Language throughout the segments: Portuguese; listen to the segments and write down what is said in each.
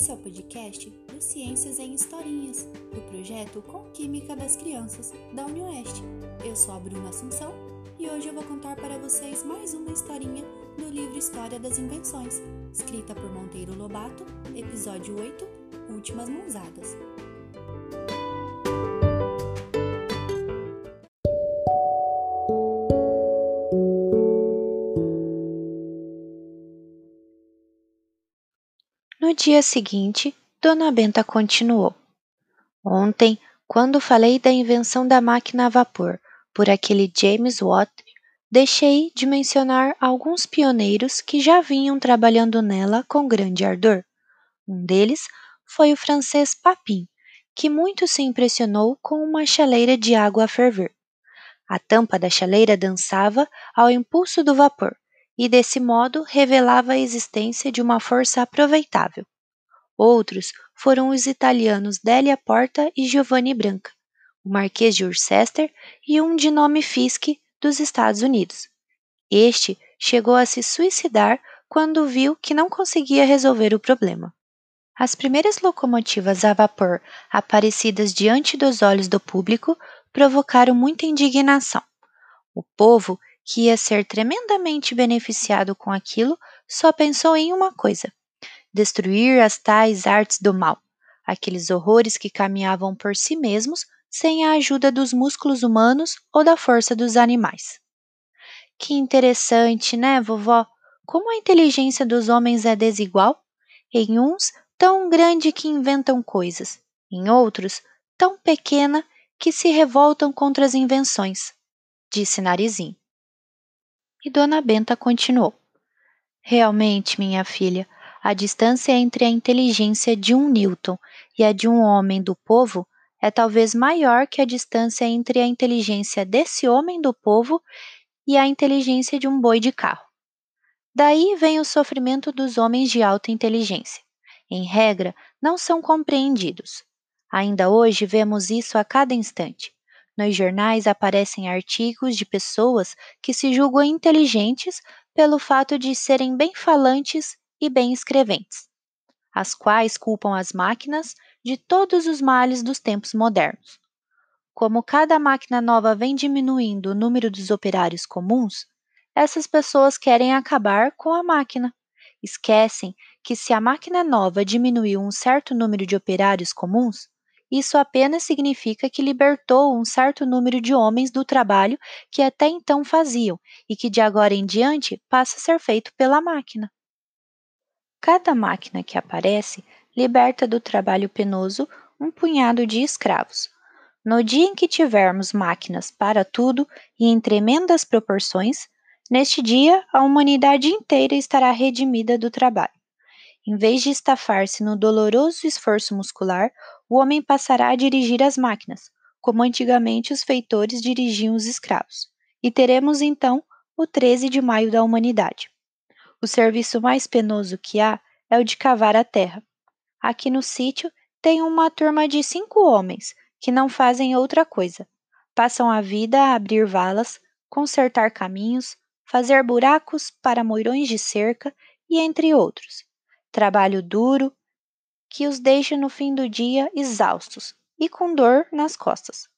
Esse é o podcast do Ciências em Historinhas, do projeto Com Química das Crianças, da UniOeste. Eu sou a Bruna Assunção e hoje eu vou contar para vocês mais uma historinha do livro História das Invenções, escrita por Monteiro Lobato, episódio 8 Últimas Mãozadas. Dia seguinte, Dona Benta continuou. Ontem, quando falei da invenção da máquina a vapor por aquele James Watt, deixei de mencionar alguns pioneiros que já vinham trabalhando nela com grande ardor. Um deles foi o francês Papin, que muito se impressionou com uma chaleira de água a ferver. A tampa da chaleira dançava ao impulso do vapor, e desse modo revelava a existência de uma força aproveitável. Outros foram os italianos Delia Porta e Giovanni Branca, o Marquês de Worcester e um de nome Fiske dos Estados Unidos. Este chegou a se suicidar quando viu que não conseguia resolver o problema. As primeiras locomotivas a vapor aparecidas diante dos olhos do público provocaram muita indignação. O povo que ia ser tremendamente beneficiado com aquilo, só pensou em uma coisa: destruir as tais artes do mal, aqueles horrores que caminhavam por si mesmos sem a ajuda dos músculos humanos ou da força dos animais. Que interessante, né, vovó? Como a inteligência dos homens é desigual? Em uns, tão grande que inventam coisas, em outros, tão pequena que se revoltam contra as invenções, disse Narizinho. E Dona Benta continuou: Realmente, minha filha, a distância entre a inteligência de um Newton e a de um homem do povo é talvez maior que a distância entre a inteligência desse homem do povo e a inteligência de um boi de carro. Daí vem o sofrimento dos homens de alta inteligência. Em regra, não são compreendidos. Ainda hoje vemos isso a cada instante. Nos jornais aparecem artigos de pessoas que se julgam inteligentes pelo fato de serem bem falantes e bem escreventes, as quais culpam as máquinas de todos os males dos tempos modernos. Como cada máquina nova vem diminuindo o número dos operários comuns, essas pessoas querem acabar com a máquina. Esquecem que se a máquina nova diminuiu um certo número de operários comuns, isso apenas significa que libertou um certo número de homens do trabalho que até então faziam e que de agora em diante passa a ser feito pela máquina. Cada máquina que aparece liberta do trabalho penoso um punhado de escravos. No dia em que tivermos máquinas para tudo e em tremendas proporções, neste dia a humanidade inteira estará redimida do trabalho. Em vez de estafar-se no doloroso esforço muscular, o homem passará a dirigir as máquinas, como antigamente os feitores dirigiam os escravos, e teremos então o 13 de maio da humanidade. O serviço mais penoso que há é o de cavar a terra. Aqui no sítio tem uma turma de cinco homens que não fazem outra coisa. Passam a vida a abrir valas, consertar caminhos, fazer buracos para moirões de cerca e entre outros trabalho duro, que os deixa no fim do dia exaustos e com dor nas costas.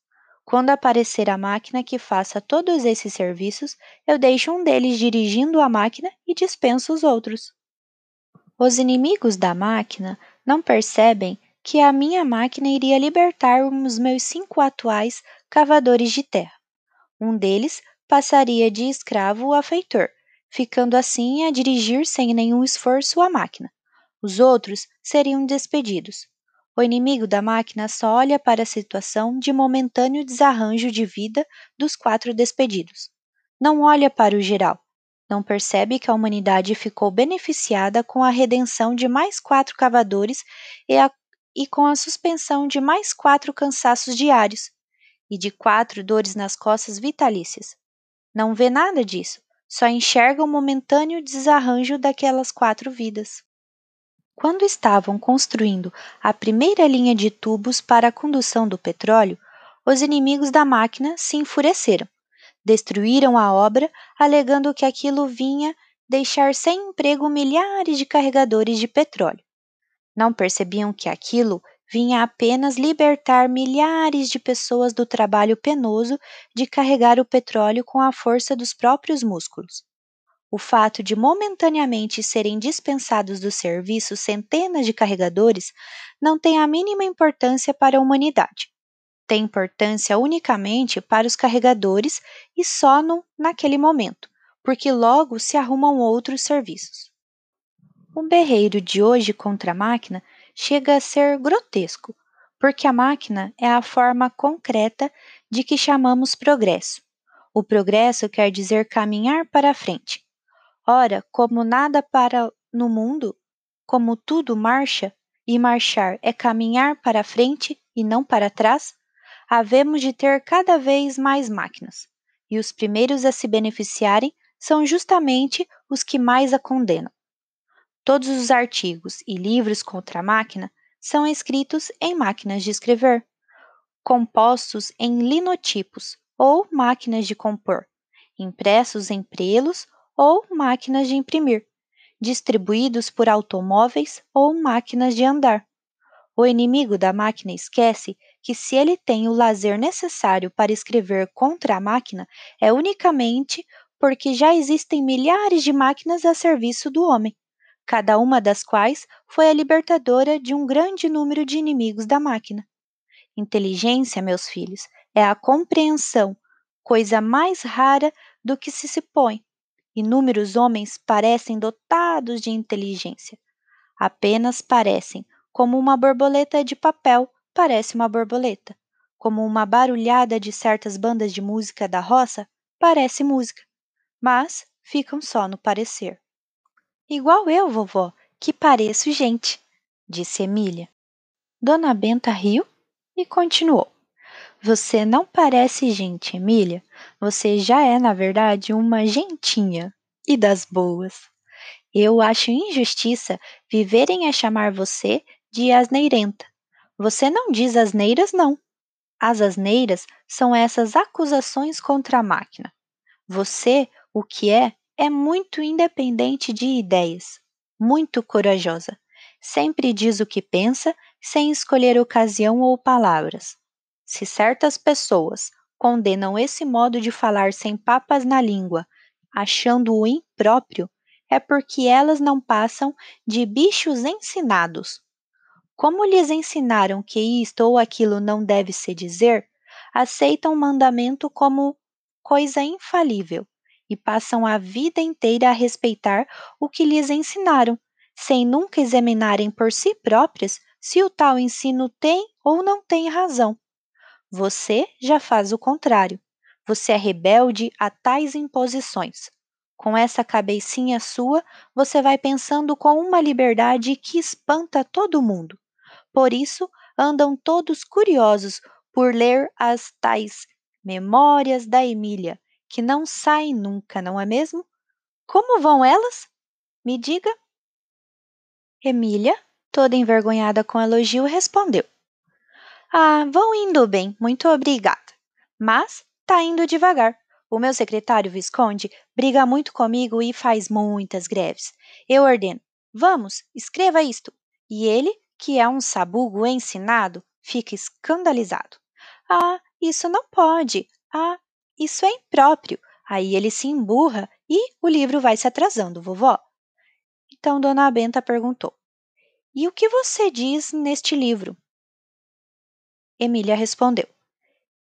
Quando aparecer a máquina que faça todos esses serviços, eu deixo um deles dirigindo a máquina e dispenso os outros. Os inimigos da máquina não percebem que a minha máquina iria libertar os meus cinco atuais cavadores de terra. Um deles passaria de escravo a feitor, ficando assim a dirigir sem nenhum esforço a máquina. Os outros seriam despedidos. O inimigo da máquina só olha para a situação de momentâneo desarranjo de vida dos quatro despedidos. Não olha para o geral. Não percebe que a humanidade ficou beneficiada com a redenção de mais quatro cavadores e, a, e com a suspensão de mais quatro cansaços diários e de quatro dores nas costas vitalícias. Não vê nada disso, só enxerga o momentâneo desarranjo daquelas quatro vidas. Quando estavam construindo a primeira linha de tubos para a condução do petróleo, os inimigos da máquina se enfureceram. Destruíram a obra, alegando que aquilo vinha deixar sem emprego milhares de carregadores de petróleo. Não percebiam que aquilo vinha apenas libertar milhares de pessoas do trabalho penoso de carregar o petróleo com a força dos próprios músculos. O fato de momentaneamente serem dispensados do serviço centenas de carregadores não tem a mínima importância para a humanidade. Tem importância unicamente para os carregadores e só no, naquele momento, porque logo se arrumam outros serviços. O berreiro de hoje contra a máquina chega a ser grotesco, porque a máquina é a forma concreta de que chamamos progresso. O progresso quer dizer caminhar para frente. Ora, como nada para no mundo, como tudo marcha, e marchar é caminhar para frente e não para trás, havemos de ter cada vez mais máquinas, e os primeiros a se beneficiarem são justamente os que mais a condenam. Todos os artigos e livros contra a máquina são escritos em máquinas de escrever, compostos em linotipos ou máquinas de compor, impressos em prelos ou máquinas de imprimir, distribuídos por automóveis ou máquinas de andar. O inimigo da máquina esquece que se ele tem o lazer necessário para escrever contra a máquina, é unicamente porque já existem milhares de máquinas a serviço do homem, cada uma das quais foi a libertadora de um grande número de inimigos da máquina. Inteligência, meus filhos, é a compreensão, coisa mais rara do que se supõe, Inúmeros homens parecem dotados de inteligência. Apenas parecem, como uma borboleta de papel parece uma borboleta, como uma barulhada de certas bandas de música da roça parece música, mas ficam só no parecer. Igual eu, vovó, que pareço gente, disse Emília. Dona Benta riu e continuou. Você não parece gente, Emília. Você já é, na verdade, uma gentinha e das boas. Eu acho injustiça viverem a chamar você de asneirenta. Você não diz asneiras, não. As asneiras são essas acusações contra a máquina. Você, o que é, é muito independente de ideias, muito corajosa. Sempre diz o que pensa, sem escolher ocasião ou palavras. Se certas pessoas condenam esse modo de falar sem papas na língua, achando-o impróprio, é porque elas não passam de bichos ensinados. Como lhes ensinaram que isto ou aquilo não deve se dizer, aceitam o mandamento como coisa infalível e passam a vida inteira a respeitar o que lhes ensinaram, sem nunca examinarem por si próprias se o tal ensino tem ou não tem razão. Você já faz o contrário. Você é rebelde a tais imposições. Com essa cabecinha sua, você vai pensando com uma liberdade que espanta todo mundo. Por isso, andam todos curiosos por ler as tais Memórias da Emília, que não saem nunca, não é mesmo? Como vão elas? Me diga. Emília, toda envergonhada com o elogio, respondeu: ah, vão indo bem, muito obrigada. Mas tá indo devagar. O meu secretário Visconde briga muito comigo e faz muitas greves. Eu ordeno: vamos, escreva isto. E ele, que é um sabugo ensinado, fica escandalizado. Ah, isso não pode. Ah, isso é impróprio. Aí ele se emburra e o livro vai se atrasando, vovó. Então Dona Benta perguntou: E o que você diz neste livro? Emília respondeu: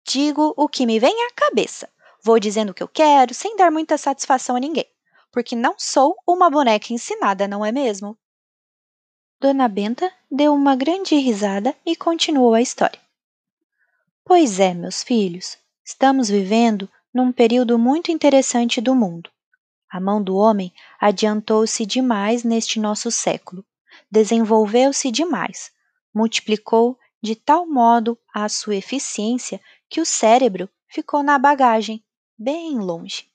Digo o que me vem à cabeça. Vou dizendo o que eu quero, sem dar muita satisfação a ninguém, porque não sou uma boneca ensinada, não é mesmo? Dona Benta deu uma grande risada e continuou a história. Pois é, meus filhos, estamos vivendo num período muito interessante do mundo. A mão do homem adiantou-se demais neste nosso século, desenvolveu-se demais, multiplicou de tal modo a sua eficiência que o cérebro ficou na bagagem, bem longe.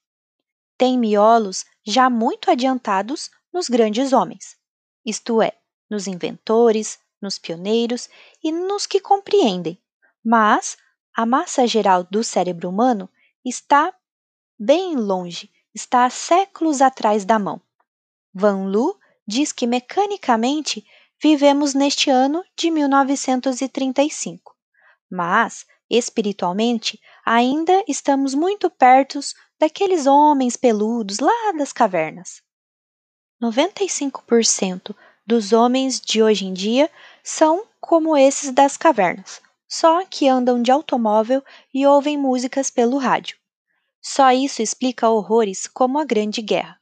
Tem miolos já muito adiantados nos grandes homens, isto é, nos inventores, nos pioneiros e nos que compreendem, mas a massa geral do cérebro humano está bem longe, está há séculos atrás da mão. Van Lu diz que mecanicamente vivemos neste ano de 1935. Mas, espiritualmente, ainda estamos muito perto daqueles homens peludos lá das cavernas. 95% dos homens de hoje em dia são como esses das cavernas, só que andam de automóvel e ouvem músicas pelo rádio. Só isso explica horrores como a Grande Guerra.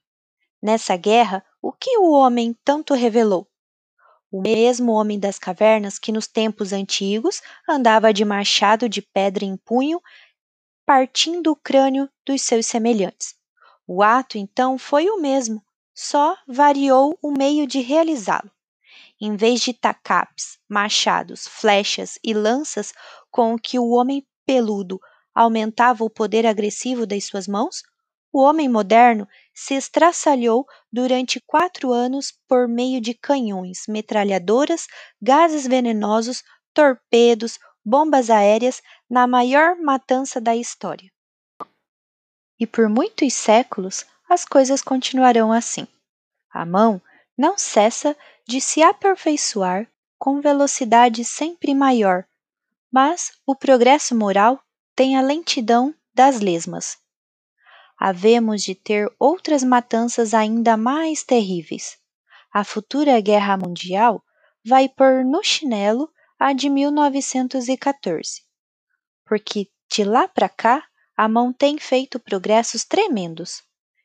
Nessa guerra, o que o homem tanto revelou? O mesmo homem das cavernas que nos tempos antigos andava de machado de pedra em punho, partindo o crânio dos seus semelhantes. O ato, então, foi o mesmo, só variou o meio de realizá-lo. Em vez de tacapes, machados, flechas e lanças com que o homem peludo aumentava o poder agressivo das suas mãos, o homem moderno se estraçalhou durante quatro anos por meio de canhões, metralhadoras, gases venenosos, torpedos, bombas aéreas na maior matança da história. E por muitos séculos as coisas continuarão assim. A mão não cessa de se aperfeiçoar com velocidade sempre maior, mas o progresso moral tem a lentidão das lesmas. Havemos de ter outras matanças ainda mais terríveis. A futura guerra mundial vai pôr no chinelo a de 1914, porque de lá para cá a mão tem feito progressos tremendos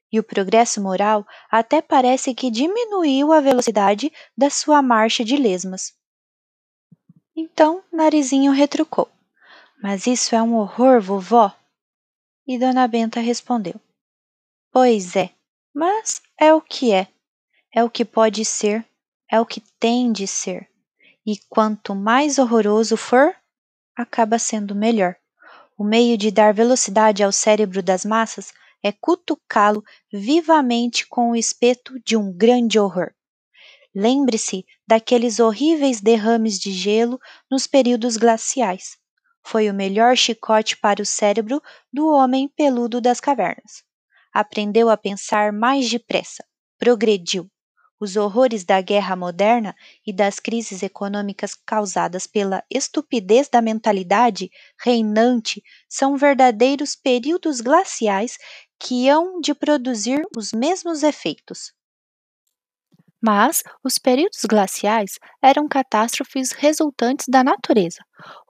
e o progresso moral até parece que diminuiu a velocidade da sua marcha de lesmas. Então Narizinho retrucou: Mas isso é um horror, vovó? E Dona Benta respondeu: Pois é, mas é o que é, é o que pode ser, é o que tem de ser. E quanto mais horroroso for, acaba sendo melhor. O meio de dar velocidade ao cérebro das massas é cutucá-lo vivamente com o espeto de um grande horror. Lembre-se daqueles horríveis derrames de gelo nos períodos glaciais. Foi o melhor chicote para o cérebro do homem peludo das cavernas. Aprendeu a pensar mais depressa, progrediu. Os horrores da guerra moderna e das crises econômicas causadas pela estupidez da mentalidade reinante são verdadeiros períodos glaciais que hão de produzir os mesmos efeitos. Mas os períodos glaciais eram catástrofes resultantes da natureza.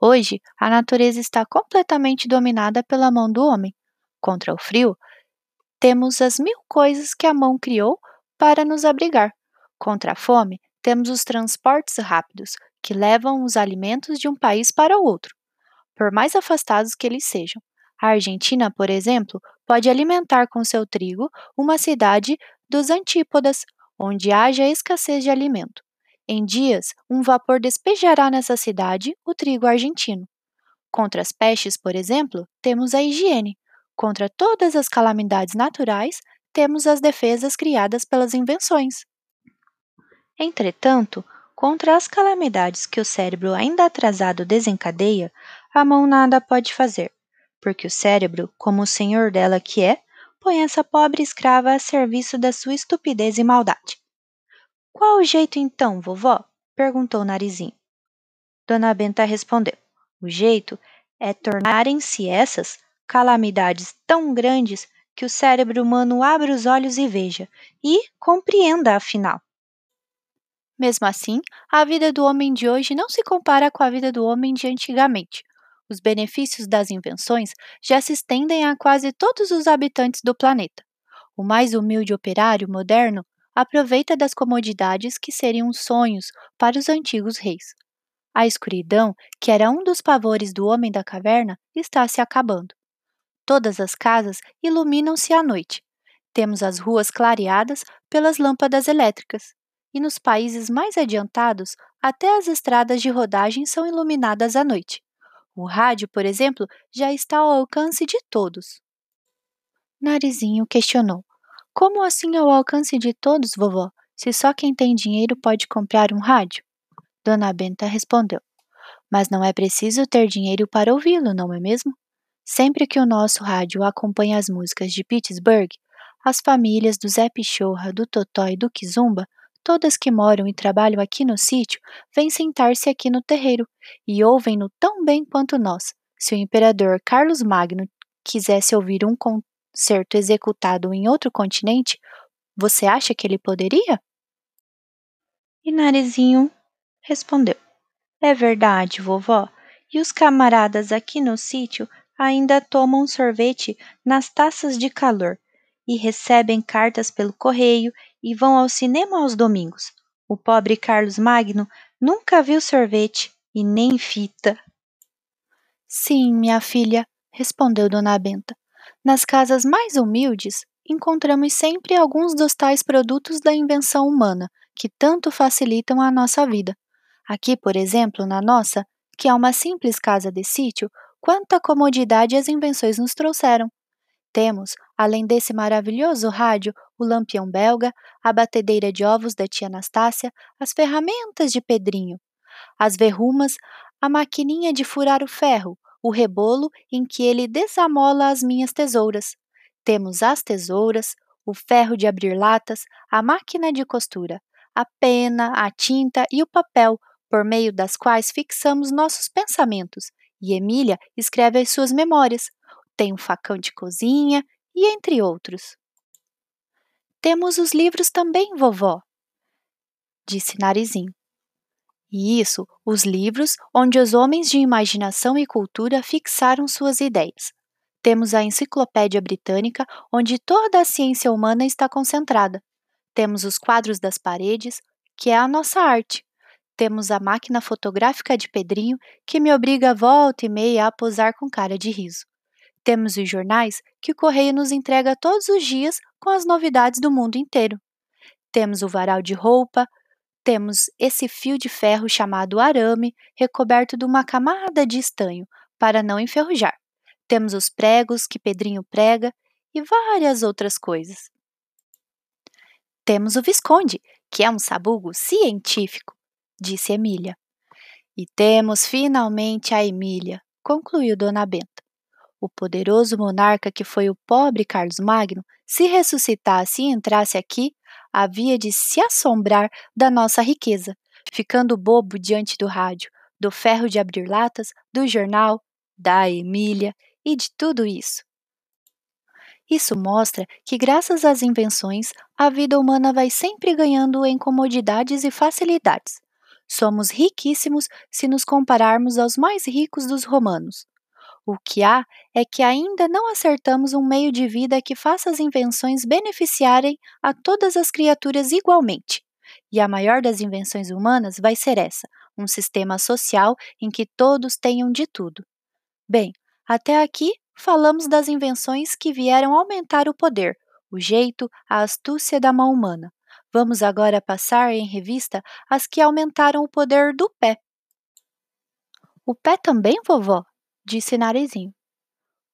Hoje, a natureza está completamente dominada pela mão do homem. Contra o frio, temos as mil coisas que a mão criou para nos abrigar. Contra a fome, temos os transportes rápidos, que levam os alimentos de um país para o outro, por mais afastados que eles sejam. A Argentina, por exemplo, pode alimentar com seu trigo uma cidade dos antípodas, onde haja escassez de alimento. Em dias, um vapor despejará nessa cidade o trigo argentino. Contra as pestes, por exemplo, temos a higiene. Contra todas as calamidades naturais, temos as defesas criadas pelas invenções. Entretanto, contra as calamidades que o cérebro ainda atrasado desencadeia, a mão nada pode fazer, porque o cérebro, como o senhor dela que é, põe essa pobre escrava a serviço da sua estupidez e maldade. Qual o jeito então, vovó? perguntou Narizinho. Dona Benta respondeu: O jeito é tornarem-se essas calamidades tão grandes que o cérebro humano abra os olhos e veja, e compreenda afinal. Mesmo assim, a vida do homem de hoje não se compara com a vida do homem de antigamente. Os benefícios das invenções já se estendem a quase todos os habitantes do planeta. O mais humilde operário moderno aproveita das comodidades que seriam sonhos para os antigos reis. A escuridão, que era um dos pavores do homem da caverna, está se acabando. Todas as casas iluminam-se à noite. Temos as ruas clareadas pelas lâmpadas elétricas e nos países mais adiantados, até as estradas de rodagem são iluminadas à noite. O rádio, por exemplo, já está ao alcance de todos. Narizinho questionou: Como assim ao alcance de todos, vovó? Se só quem tem dinheiro pode comprar um rádio? Dona Benta respondeu: Mas não é preciso ter dinheiro para ouvi-lo, não é mesmo? Sempre que o nosso rádio acompanha as músicas de Pittsburgh, as famílias do Zé Pichorra, do Totó e do Kizumba todas que moram e trabalham aqui no sítio vêm sentar-se aqui no terreiro e ouvem-no tão bem quanto nós. Se o imperador Carlos Magno quisesse ouvir um concerto executado em outro continente, você acha que ele poderia? E Narizinho respondeu: É verdade, vovó. E os camaradas aqui no sítio ainda tomam sorvete nas taças de calor e recebem cartas pelo correio e vão ao cinema aos domingos. O pobre Carlos Magno nunca viu sorvete e nem fita. Sim, minha filha, respondeu Dona Benta. Nas casas mais humildes, encontramos sempre alguns dos tais produtos da invenção humana que tanto facilitam a nossa vida. Aqui, por exemplo, na nossa, que é uma simples casa de sítio, quanta comodidade as invenções nos trouxeram. Temos, além desse maravilhoso rádio, o lampião belga, a batedeira de ovos da tia Anastácia, as ferramentas de Pedrinho, as verrumas, a maquininha de furar o ferro, o rebolo em que ele desamola as minhas tesouras. Temos as tesouras, o ferro de abrir latas, a máquina de costura, a pena, a tinta e o papel, por meio das quais fixamos nossos pensamentos, e Emília escreve as suas memórias. Tem um facão de cozinha e entre outros. Temos os livros também, vovó, disse Narizinho. E isso, os livros onde os homens de imaginação e cultura fixaram suas ideias. Temos a Enciclopédia Britânica, onde toda a ciência humana está concentrada. Temos os quadros das paredes, que é a nossa arte. Temos a máquina fotográfica de Pedrinho, que me obriga volta e meia a posar com cara de riso. Temos os jornais, que o correio nos entrega todos os dias com as novidades do mundo inteiro. Temos o varal de roupa, temos esse fio de ferro chamado arame, recoberto de uma camada de estanho, para não enferrujar. Temos os pregos que Pedrinho prega e várias outras coisas. Temos o Visconde, que é um sabugo científico, disse Emília. E temos finalmente a Emília, concluiu Dona Benta. O poderoso monarca que foi o pobre Carlos Magno, se ressuscitasse e entrasse aqui, havia de se assombrar da nossa riqueza, ficando bobo diante do rádio, do ferro de abrir latas, do jornal, da Emília e de tudo isso. Isso mostra que, graças às invenções, a vida humana vai sempre ganhando em comodidades e facilidades. Somos riquíssimos se nos compararmos aos mais ricos dos romanos. O que há é que ainda não acertamos um meio de vida que faça as invenções beneficiarem a todas as criaturas igualmente. E a maior das invenções humanas vai ser essa: um sistema social em que todos tenham de tudo. Bem, até aqui falamos das invenções que vieram aumentar o poder, o jeito, a astúcia da mão humana. Vamos agora passar em revista as que aumentaram o poder do pé. O pé também, vovó? disse Narizinho.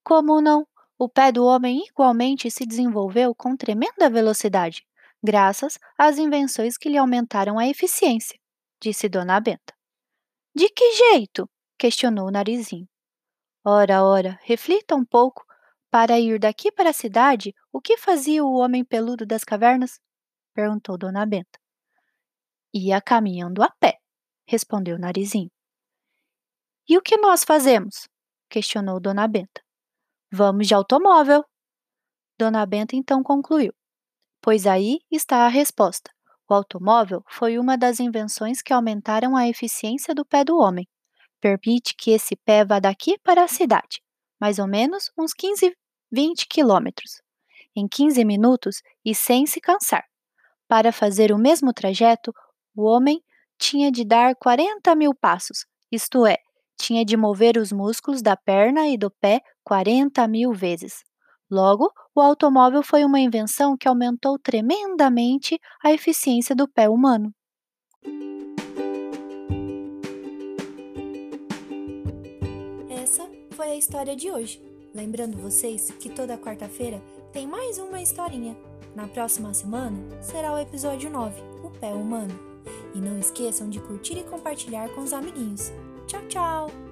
Como não? O pé do homem igualmente se desenvolveu com tremenda velocidade, graças às invenções que lhe aumentaram a eficiência, disse Dona Benta. De que jeito? questionou Narizinho. Ora, ora, reflita um pouco. Para ir daqui para a cidade, o que fazia o homem peludo das cavernas? Perguntou Dona Benta. Ia caminhando a pé, respondeu Narizinho. E o que nós fazemos? questionou Dona Benta. Vamos de automóvel. Dona Benta então concluiu: Pois aí está a resposta. O automóvel foi uma das invenções que aumentaram a eficiência do pé do homem. Permite que esse pé vá daqui para a cidade, mais ou menos uns 15, 20 quilômetros, em 15 minutos e sem se cansar. Para fazer o mesmo trajeto, o homem tinha de dar 40 mil passos, isto é, tinha de mover os músculos da perna e do pé 40 mil vezes. Logo, o automóvel foi uma invenção que aumentou tremendamente a eficiência do pé humano. Essa foi a história de hoje. Lembrando vocês que toda quarta-feira tem mais uma historinha. Na próxima semana será o episódio 9, O Pé Humano. E não esqueçam de curtir e compartilhar com os amiguinhos. Tchau, tchau!